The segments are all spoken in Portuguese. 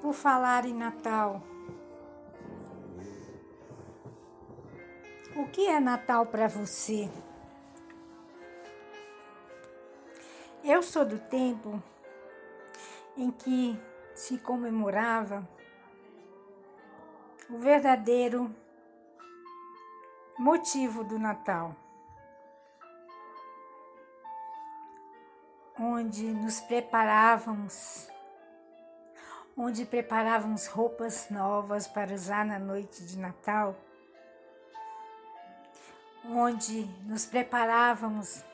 por falar em Natal. O que é Natal para você? Eu sou do tempo em que se comemorava o verdadeiro motivo do Natal, onde nos preparávamos, onde preparávamos roupas novas para usar na noite de Natal onde nos preparávamos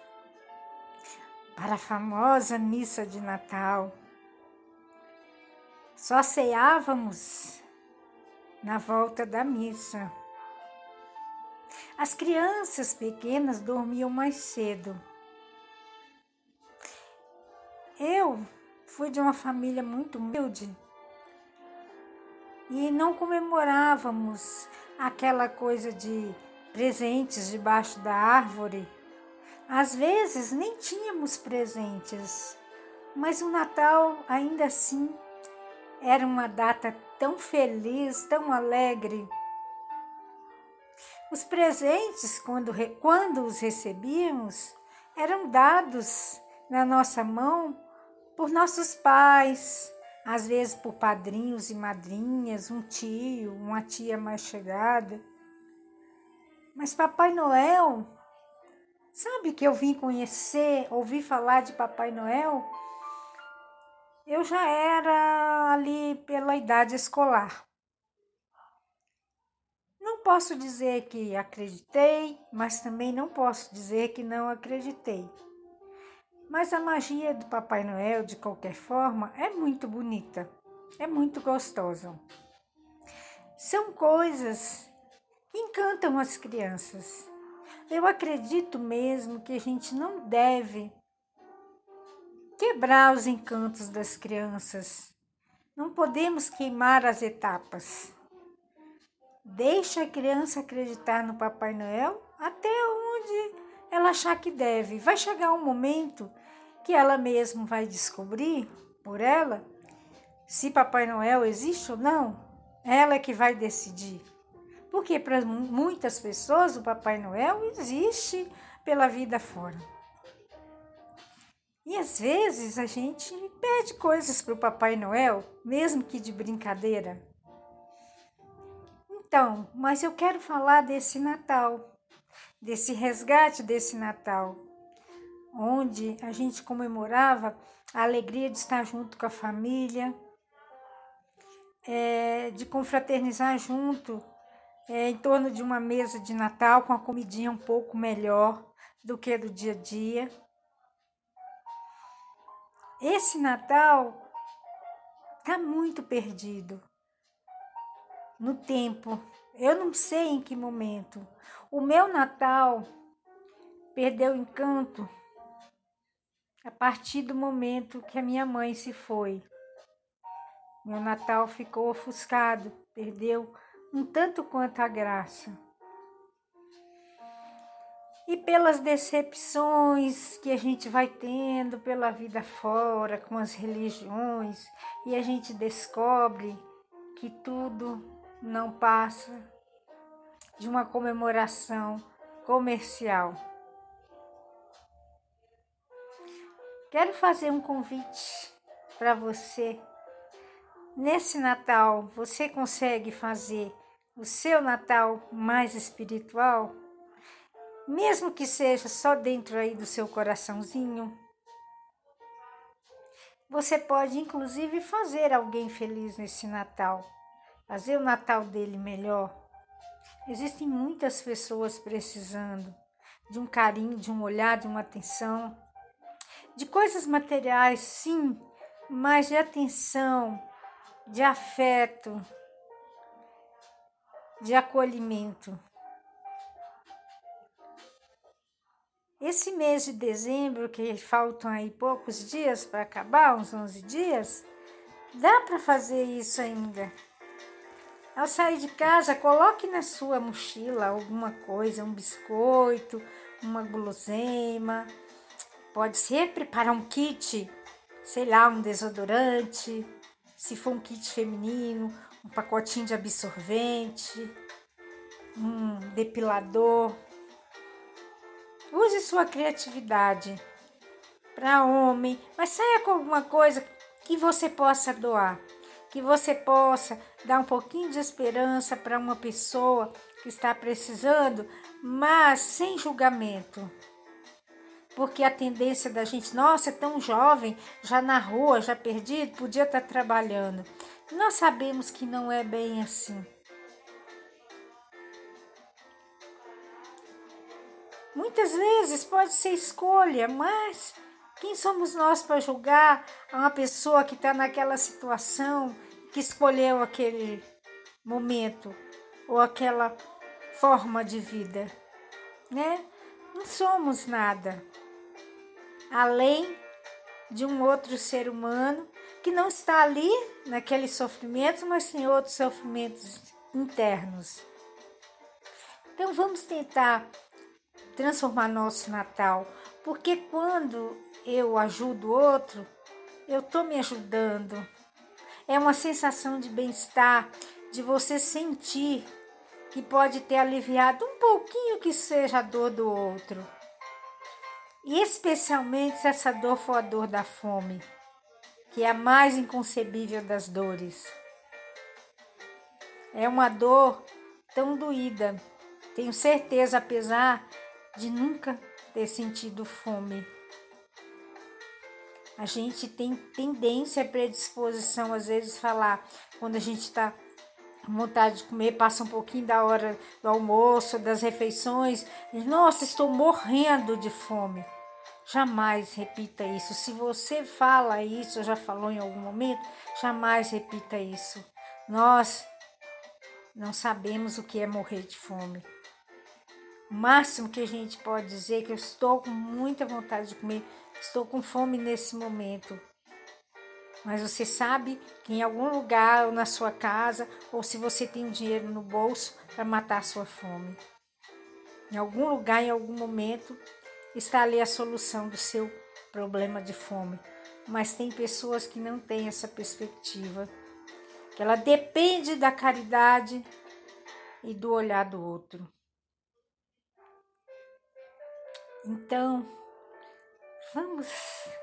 para a famosa missa de Natal. Só ceávamos na volta da missa. As crianças pequenas dormiam mais cedo. Eu fui de uma família muito humilde e não comemorávamos aquela coisa de presentes debaixo da árvore. Às vezes nem tínhamos presentes, mas o Natal ainda assim era uma data tão feliz, tão alegre. Os presentes, quando, quando os recebíamos, eram dados na nossa mão por nossos pais, às vezes por padrinhos e madrinhas, um tio, uma tia mais chegada. Mas Papai Noel, sabe que eu vim conhecer, ouvi falar de Papai Noel? Eu já era ali pela idade escolar. Não posso dizer que acreditei, mas também não posso dizer que não acreditei. Mas a magia do Papai Noel, de qualquer forma, é muito bonita, é muito gostosa. São coisas encantam as crianças. Eu acredito mesmo que a gente não deve quebrar os encantos das crianças. Não podemos queimar as etapas. Deixa a criança acreditar no Papai Noel até onde ela achar que deve. Vai chegar um momento que ela mesma vai descobrir por ela se Papai Noel existe ou não. Ela é que vai decidir. Porque para muitas pessoas o Papai Noel existe pela vida fora. E às vezes a gente pede coisas para o Papai Noel, mesmo que de brincadeira. Então, mas eu quero falar desse Natal, desse resgate desse Natal, onde a gente comemorava a alegria de estar junto com a família, é, de confraternizar junto é, em torno de uma mesa de Natal com a comidinha um pouco melhor do que do dia a dia. Esse Natal está muito perdido no tempo. Eu não sei em que momento. O meu Natal perdeu o encanto a partir do momento que a minha mãe se foi. Meu Natal ficou ofuscado, perdeu um tanto quanto a graça. E pelas decepções que a gente vai tendo pela vida fora, com as religiões, e a gente descobre que tudo não passa de uma comemoração comercial. Quero fazer um convite para você. Nesse Natal, você consegue fazer o seu Natal mais espiritual, mesmo que seja só dentro aí do seu coraçãozinho. Você pode inclusive fazer alguém feliz nesse Natal, fazer o Natal dele melhor. Existem muitas pessoas precisando de um carinho, de um olhar, de uma atenção, de coisas materiais, sim, mas de atenção, de afeto, de acolhimento. Esse mês de dezembro, que faltam aí poucos dias para acabar, uns 11 dias, dá para fazer isso ainda. Ao sair de casa, coloque na sua mochila alguma coisa, um biscoito, uma guloseima. Pode ser preparar um kit, sei lá, um desodorante, se for um kit feminino, um pacotinho de absorvente, um depilador. Use sua criatividade para homem, mas saia com alguma coisa que você possa doar, que você possa dar um pouquinho de esperança para uma pessoa que está precisando, mas sem julgamento. Porque a tendência da gente, nossa, é tão jovem, já na rua, já perdido, podia estar trabalhando. Nós sabemos que não é bem assim. Muitas vezes pode ser escolha, mas quem somos nós para julgar uma pessoa que está naquela situação, que escolheu aquele momento ou aquela forma de vida, né? Não somos nada além de um outro ser humano que não está ali naquele sofrimento, mas tem outros sofrimentos internos. Então vamos tentar transformar nosso Natal, porque quando eu ajudo o outro, eu estou me ajudando. É uma sensação de bem-estar, de você sentir que pode ter aliviado um pouquinho que seja a dor do outro. E especialmente se essa dor for a dor da fome, que é a mais inconcebível das dores. É uma dor tão doída, tenho certeza, apesar de nunca ter sentido fome. A gente tem tendência, predisposição, às vezes, falar quando a gente está vontade de comer, passa um pouquinho da hora do almoço, das refeições, e, nossa, estou morrendo de fome. Jamais repita isso. Se você fala isso, já falou em algum momento, jamais repita isso. Nós não sabemos o que é morrer de fome. O máximo que a gente pode dizer é que eu estou com muita vontade de comer, estou com fome nesse momento. Mas você sabe que em algum lugar ou na sua casa, ou se você tem dinheiro no bolso para matar a sua fome. Em algum lugar, em algum momento, está ali a solução do seu problema de fome. Mas tem pessoas que não têm essa perspectiva, que ela depende da caridade e do olhar do outro. Então, vamos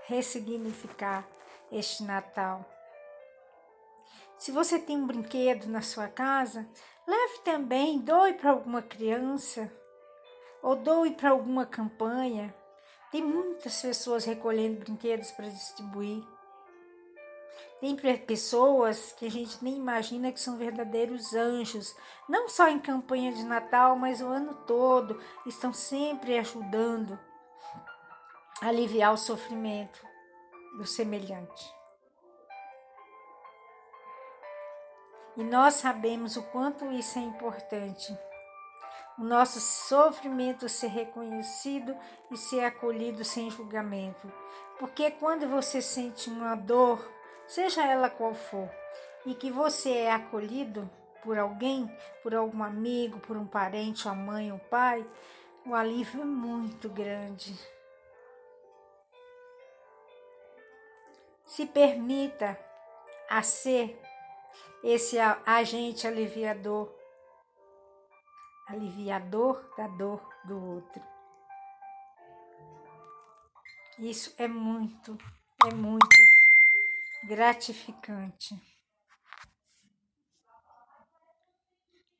ressignificar este Natal. Se você tem um brinquedo na sua casa, leve também, doe para alguma criança ou doe para alguma campanha. Tem muitas pessoas recolhendo brinquedos para distribuir. Tem pessoas que a gente nem imagina que são verdadeiros anjos, não só em campanha de Natal, mas o ano todo, estão sempre ajudando a aliviar o sofrimento do semelhante. E nós sabemos o quanto isso é importante. O nosso sofrimento ser reconhecido e ser acolhido sem julgamento. Porque quando você sente uma dor, seja ela qual for, e que você é acolhido por alguém, por algum amigo, por um parente, a mãe, o pai, o alívio é muito grande. Se permita a ser esse agente aliviador, aliviador da dor do outro. Isso é muito, é muito gratificante.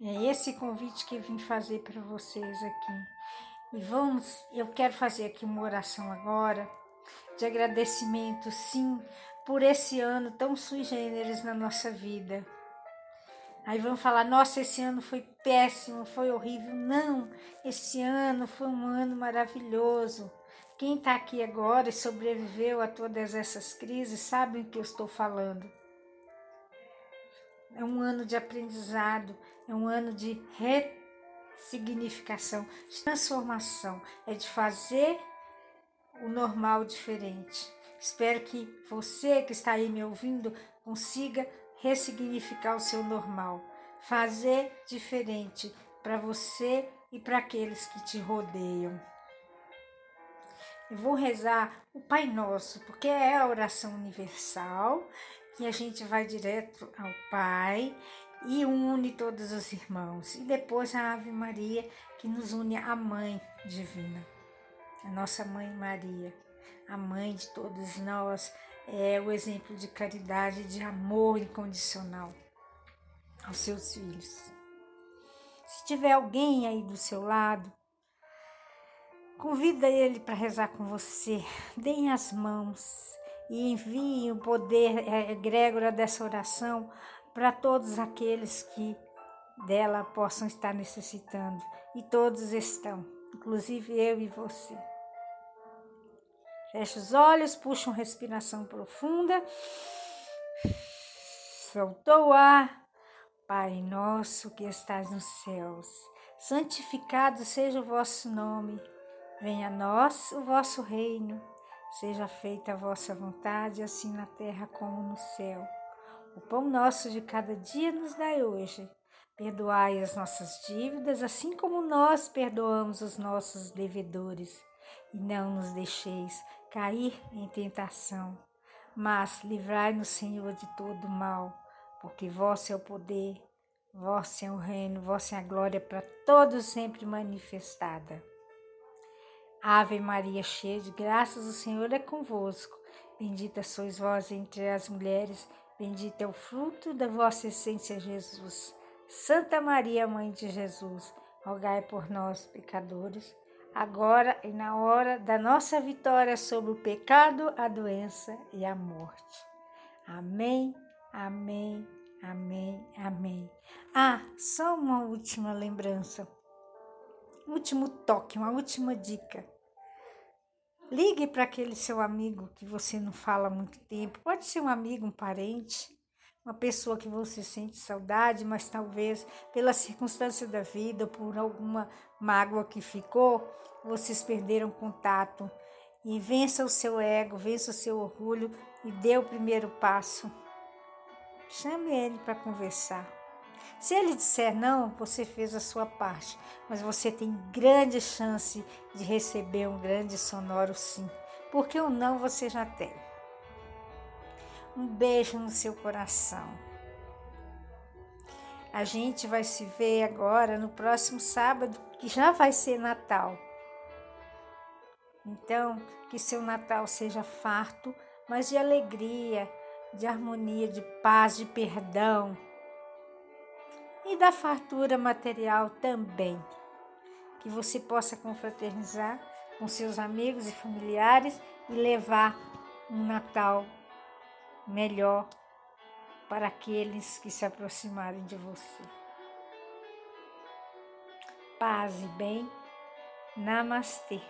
É esse convite que vim fazer para vocês aqui. E vamos, eu quero fazer aqui uma oração agora de agradecimento, sim, por esse ano tão sui generis na nossa vida. Aí vão falar: nossa, esse ano foi péssimo, foi horrível. Não, esse ano foi um ano maravilhoso. Quem está aqui agora e sobreviveu a todas essas crises sabe o que eu estou falando. É um ano de aprendizado, é um ano de ressignificação, de transformação, é de fazer o normal diferente. Espero que você que está aí me ouvindo consiga ressignificar o seu normal, fazer diferente para você e para aqueles que te rodeiam. Eu vou rezar o Pai Nosso, porque é a oração universal que a gente vai direto ao Pai e une todos os irmãos. E depois a Ave Maria, que nos une à Mãe Divina, a nossa Mãe Maria, a mãe de todos nós, é o exemplo de caridade, de amor incondicional aos seus filhos. Se tiver alguém aí do seu lado, convida ele para rezar com você. Deem as mãos e enviem o poder é, egrégora dessa oração para todos aqueles que dela possam estar necessitando. E todos estão, inclusive eu e você. Feche os olhos, puxa uma respiração profunda. Soltou o ar. Pai nosso que estás nos céus, santificado seja o vosso nome. Venha a nós o vosso reino. Seja feita a vossa vontade, assim na terra como no céu. O pão nosso de cada dia nos dai hoje. Perdoai as nossas dívidas, assim como nós perdoamos os nossos devedores. E não nos deixeis cair em tentação, mas livrai-nos, Senhor, de todo mal porque vosso é o poder, vosso é o reino, vossa é a glória para todos sempre manifestada. Ave Maria, cheia de graças, o Senhor é convosco. Bendita sois vós entre as mulheres, bendito é o fruto da vossa essência, Jesus. Santa Maria, Mãe de Jesus, rogai por nós, pecadores, agora e na hora da nossa vitória sobre o pecado, a doença e a morte. Amém. Amém, amém, amém. Ah, só uma última lembrança, um último toque, uma última dica. Ligue para aquele seu amigo que você não fala há muito tempo. Pode ser um amigo, um parente, uma pessoa que você sente saudade, mas talvez pela circunstância da vida, por alguma mágoa que ficou, vocês perderam contato. E vença o seu ego, vença o seu orgulho e dê o primeiro passo. Chame ele para conversar. Se ele disser não, você fez a sua parte, mas você tem grande chance de receber um grande sonoro sim, porque o não você já tem. Um beijo no seu coração. A gente vai se ver agora no próximo sábado, que já vai ser Natal. Então, que seu Natal seja farto, mas de alegria, de harmonia, de paz, de perdão e da fartura material também. Que você possa confraternizar com seus amigos e familiares e levar um Natal melhor para aqueles que se aproximarem de você. Paz e bem. Namastê.